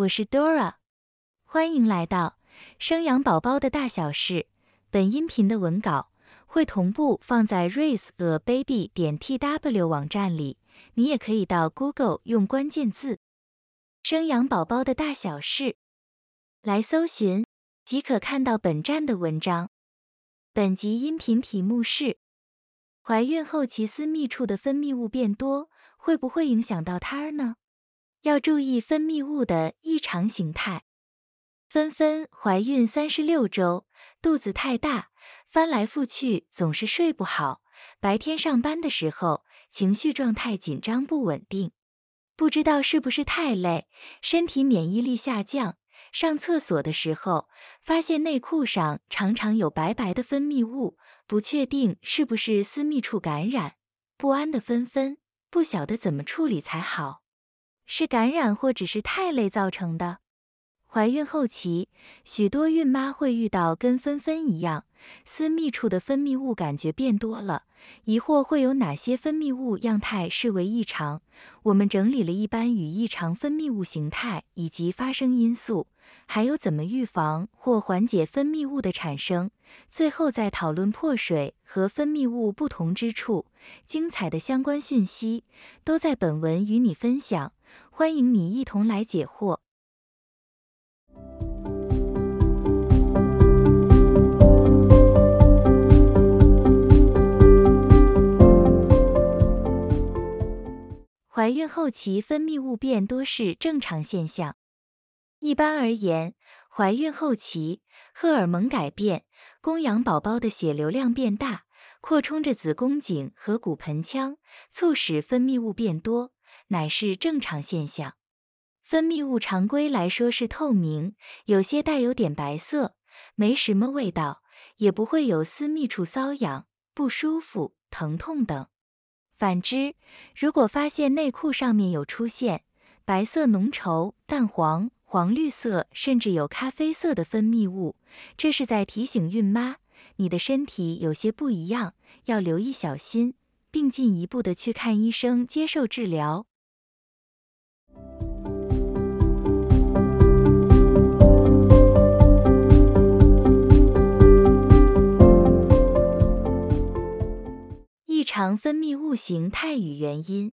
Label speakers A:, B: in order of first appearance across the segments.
A: 我是 Dora，欢迎来到生养宝宝的大小事。本音频的文稿会同步放在 raise a baby 点 tw 网站里，你也可以到 Google 用关键字“生养宝宝的大小事”来搜寻，即可看到本站的文章。本集音频题目是：怀孕后其私密处的分泌物变多，会不会影响到胎儿呢？要注意分泌物的异常形态。芬芬怀孕三十六周，肚子太大，翻来覆去总是睡不好。白天上班的时候，情绪状态紧张不稳定，不知道是不是太累，身体免疫力下降。上厕所的时候，发现内裤上常常有白白的分泌物，不确定是不是私密处感染。不安的芬芬不晓得怎么处理才好。是感染或只是太累造成的。怀孕后期，许多孕妈会遇到跟芬芬一样，私密处的分泌物感觉变多了，疑惑会有哪些分泌物样态视为异常？我们整理了一般与异常分泌物形态以及发生因素，还有怎么预防或缓解分泌物的产生。最后再讨论破水和分泌物不同之处。精彩的相关讯息都在本文与你分享。欢迎你一同来解惑。怀孕后期分泌物变多是正常现象。一般而言，怀孕后期荷尔蒙改变，供养宝宝的血流量变大，扩充着子宫颈和骨盆腔，促使分泌物变多。乃是正常现象。分泌物常规来说是透明，有些带有点白色，没什么味道，也不会有私密处瘙痒、不舒服、疼痛等。反之，如果发现内裤上面有出现白色、浓稠、淡黄、黄绿色，甚至有咖啡色的分泌物，这是在提醒孕妈，你的身体有些不一样，要留意小心，并进一步的去看医生接受治疗。异常分泌物形态与原因：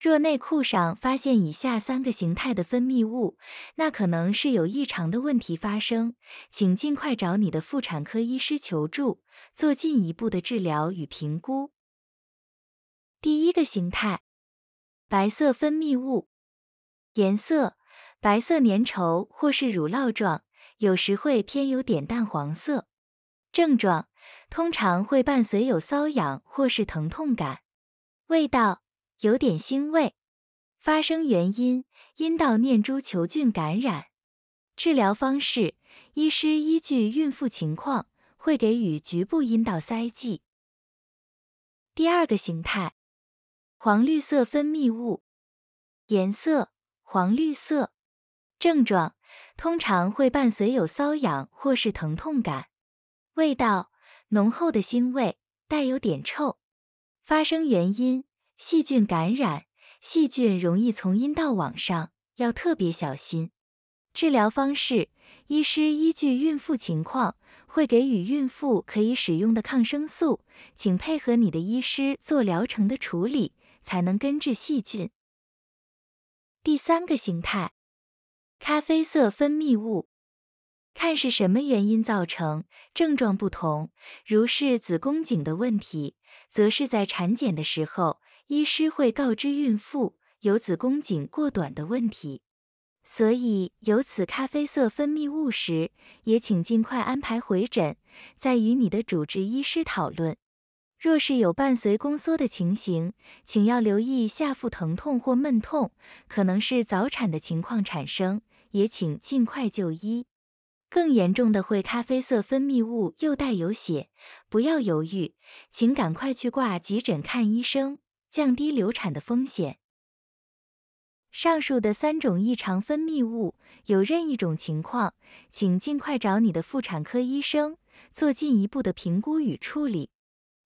A: 若内裤上发现以下三个形态的分泌物，那可能是有异常的问题发生，请尽快找你的妇产科医师求助，做进一步的治疗与评估。第一个形态，白色分泌物，颜色白色粘稠或是乳酪状，有时会偏有点淡黄色。症状。通常会伴随有瘙痒或是疼痛感，味道有点腥味。发生原因：阴道念珠球菌感染。治疗方式：医师依据孕妇情况会给予局部阴道塞剂。第二个形态，黄绿色分泌物，颜色黄绿色。症状通常会伴随有瘙痒或是疼痛感，味道。浓厚的腥味，带有点臭。发生原因：细菌感染，细菌容易从阴道往上，要特别小心。治疗方式：医师依据孕妇情况，会给予孕妇可以使用的抗生素，请配合你的医师做疗程的处理，才能根治细菌。第三个形态，咖啡色分泌物。看是什么原因造成，症状不同。如是子宫颈的问题，则是在产检的时候，医师会告知孕妇有子宫颈过短的问题。所以有此咖啡色分泌物时，也请尽快安排回诊，再与你的主治医师讨论。若是有伴随宫缩的情形，请要留意下腹疼痛或闷痛，可能是早产的情况产生，也请尽快就医。更严重的会咖啡色分泌物又带有血，不要犹豫，请赶快去挂急诊看医生，降低流产的风险。上述的三种异常分泌物有任一种情况，请尽快找你的妇产科医生做进一步的评估与处理。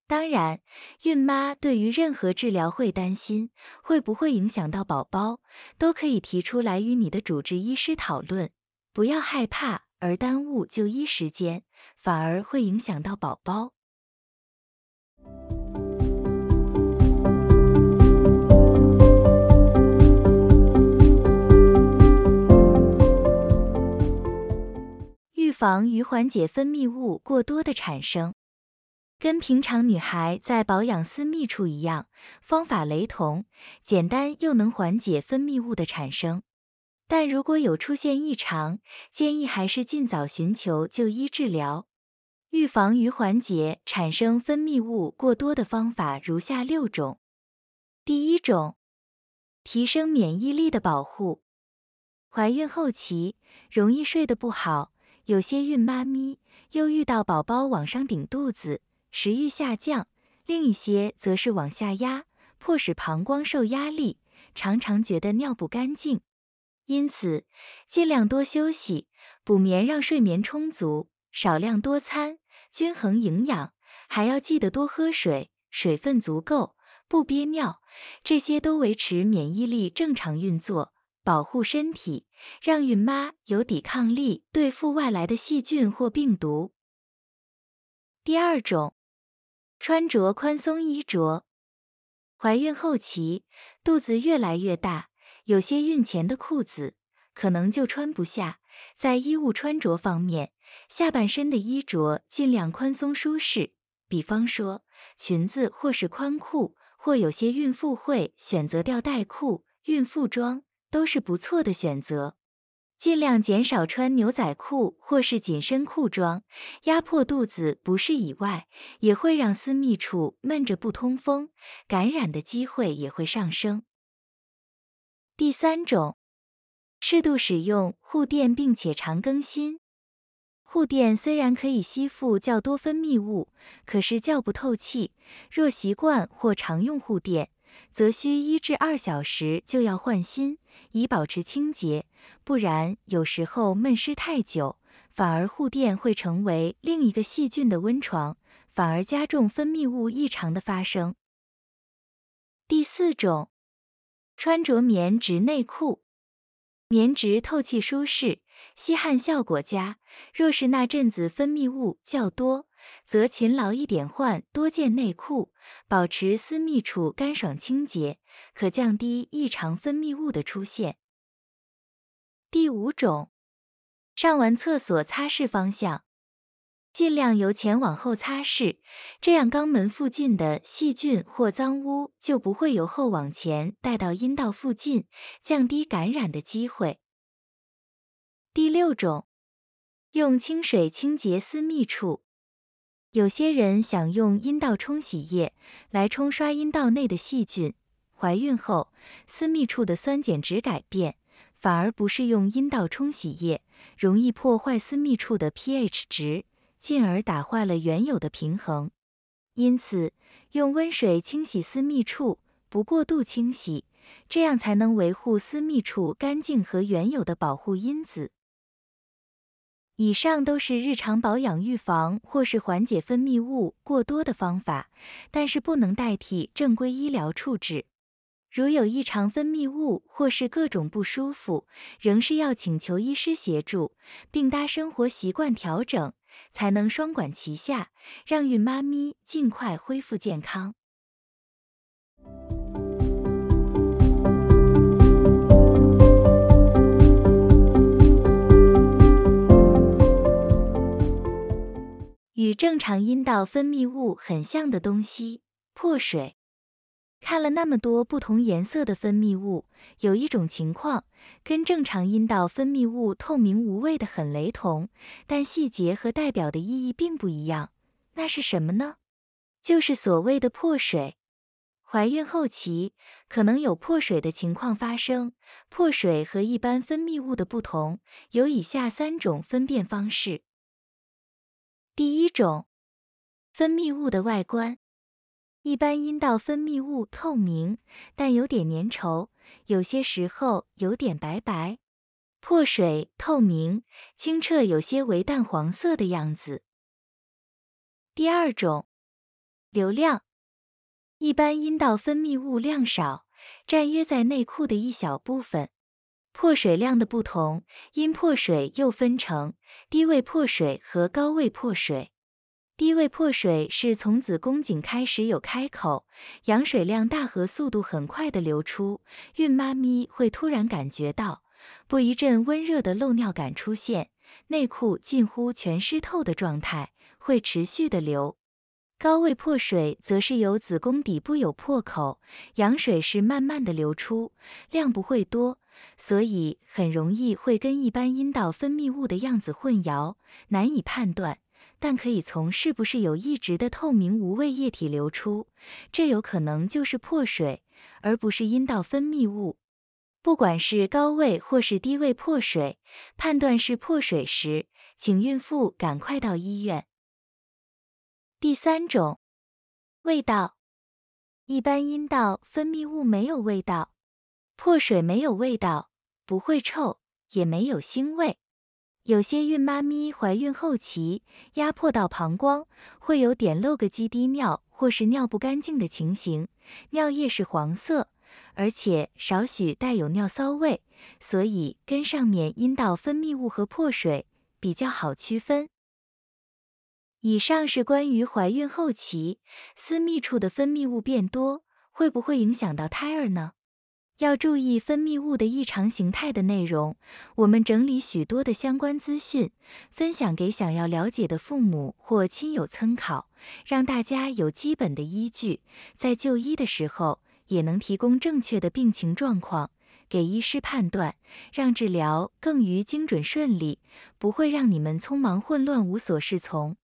A: 当然，孕妈对于任何治疗会担心会不会影响到宝宝，都可以提出来与你的主治医师讨论，不要害怕而耽误就医时间，反而会影响到宝宝。预防与缓解分泌物过多的产生。跟平常女孩在保养私密处一样，方法雷同，简单又能缓解分泌物的产生。但如果有出现异常，建议还是尽早寻求就医治疗。预防与缓解产生分泌物过多的方法如下六种。第一种，提升免疫力的保护。怀孕后期容易睡得不好，有些孕妈咪又遇到宝宝往上顶肚子。食欲下降，另一些则是往下压，迫使膀胱受压力，常常觉得尿不干净。因此，尽量多休息，补眠，让睡眠充足，少量多餐，均衡营养，还要记得多喝水，水分足够，不憋尿，这些都维持免疫力正常运作，保护身体，让孕妈有抵抗力对付外来的细菌或病毒。第二种。穿着宽松衣着，怀孕后期肚子越来越大，有些孕前的裤子可能就穿不下。在衣物穿着方面，下半身的衣着尽量宽松舒适，比方说裙子或是宽裤，或有些孕妇会选择吊带裤、孕妇装，都是不错的选择。尽量减少穿牛仔裤或是紧身裤装，压迫肚子不适以外，也会让私密处闷着不通风，感染的机会也会上升。第三种，适度使用护垫，并且常更新。护垫虽然可以吸附较多分泌物，可是较不透气，若习惯或常用护垫。则需一至二小时就要换新，以保持清洁。不然，有时候闷湿太久，反而护垫会成为另一个细菌的温床，反而加重分泌物异常的发生。第四种，穿着棉质内裤，棉质透气舒适，吸汗效果佳。若是那阵子分泌物较多。则勤劳一点换多件内裤，保持私密处干爽清洁，可降低异常分泌物的出现。第五种，上完厕所擦拭方向，尽量由前往后擦拭，这样肛门附近的细菌或脏污就不会由后往前带到阴道附近，降低感染的机会。第六种，用清水清洁私密处。有些人想用阴道冲洗液来冲刷阴道内的细菌，怀孕后私密处的酸碱值改变，反而不是用阴道冲洗液，容易破坏私密处的 pH 值，进而打坏了原有的平衡。因此，用温水清洗私密处，不过度清洗，这样才能维护私密处干净和原有的保护因子。以上都是日常保养、预防或是缓解分泌物过多的方法，但是不能代替正规医疗处置。如有异常分泌物或是各种不舒服，仍是要请求医师协助，并搭生活习惯调整，才能双管齐下，让孕妈咪尽快恢复健康。与正常阴道分泌物很像的东西——破水。看了那么多不同颜色的分泌物，有一种情况跟正常阴道分泌物透明无味的很雷同，但细节和代表的意义并不一样。那是什么呢？就是所谓的破水。怀孕后期可能有破水的情况发生。破水和一般分泌物的不同，有以下三种分辨方式。第一种，分泌物的外观，一般阴道分泌物透明，但有点粘稠，有些时候有点白白。破水透明、清澈，有些为淡黄色的样子。第二种，流量。一般阴道分泌物量少，占约在内裤的一小部分。破水量的不同，阴破水又分成低位破水和高位破水。低位破水是从子宫颈开始有开口，羊水量大和速度很快的流出，孕妈咪会突然感觉到不一阵温热的漏尿感出现，内裤近乎全湿透的状态，会持续的流。高位破水则是由子宫底部有破口，羊水是慢慢的流出，量不会多，所以很容易会跟一般阴道分泌物的样子混淆，难以判断。但可以从是不是有一直的透明无味液体流出，这有可能就是破水，而不是阴道分泌物。不管是高位或是低位破水，判断是破水时，请孕妇赶快到医院。第三种，味道，一般阴道分泌物没有味道，破水没有味道，不会臭，也没有腥味。有些孕妈咪怀孕后期压迫到膀胱，会有点漏个几滴尿或是尿不干净的情形，尿液是黄色，而且少许带有尿骚味，所以跟上面阴道分泌物和破水比较好区分。以上是关于怀孕后期私密处的分泌物变多会不会影响到胎儿呢？要注意分泌物的异常形态的内容，我们整理许多的相关资讯，分享给想要了解的父母或亲友参考，让大家有基本的依据，在就医的时候也能提供正确的病情状况，给医师判断，让治疗更于精准顺利，不会让你们匆忙混乱无所适从。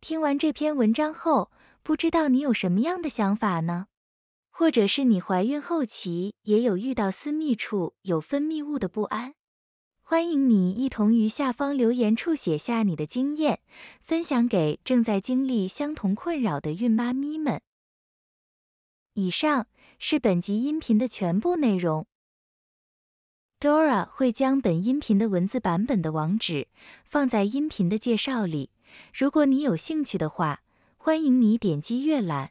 A: 听完这篇文章后，不知道你有什么样的想法呢？或者是你怀孕后期也有遇到私密处有分泌物的不安？欢迎你一同于下方留言处写下你的经验，分享给正在经历相同困扰的孕妈咪们。以上是本集音频的全部内容。Dora 会将本音频的文字版本的网址放在音频的介绍里。如果你有兴趣的话，欢迎你点击阅览，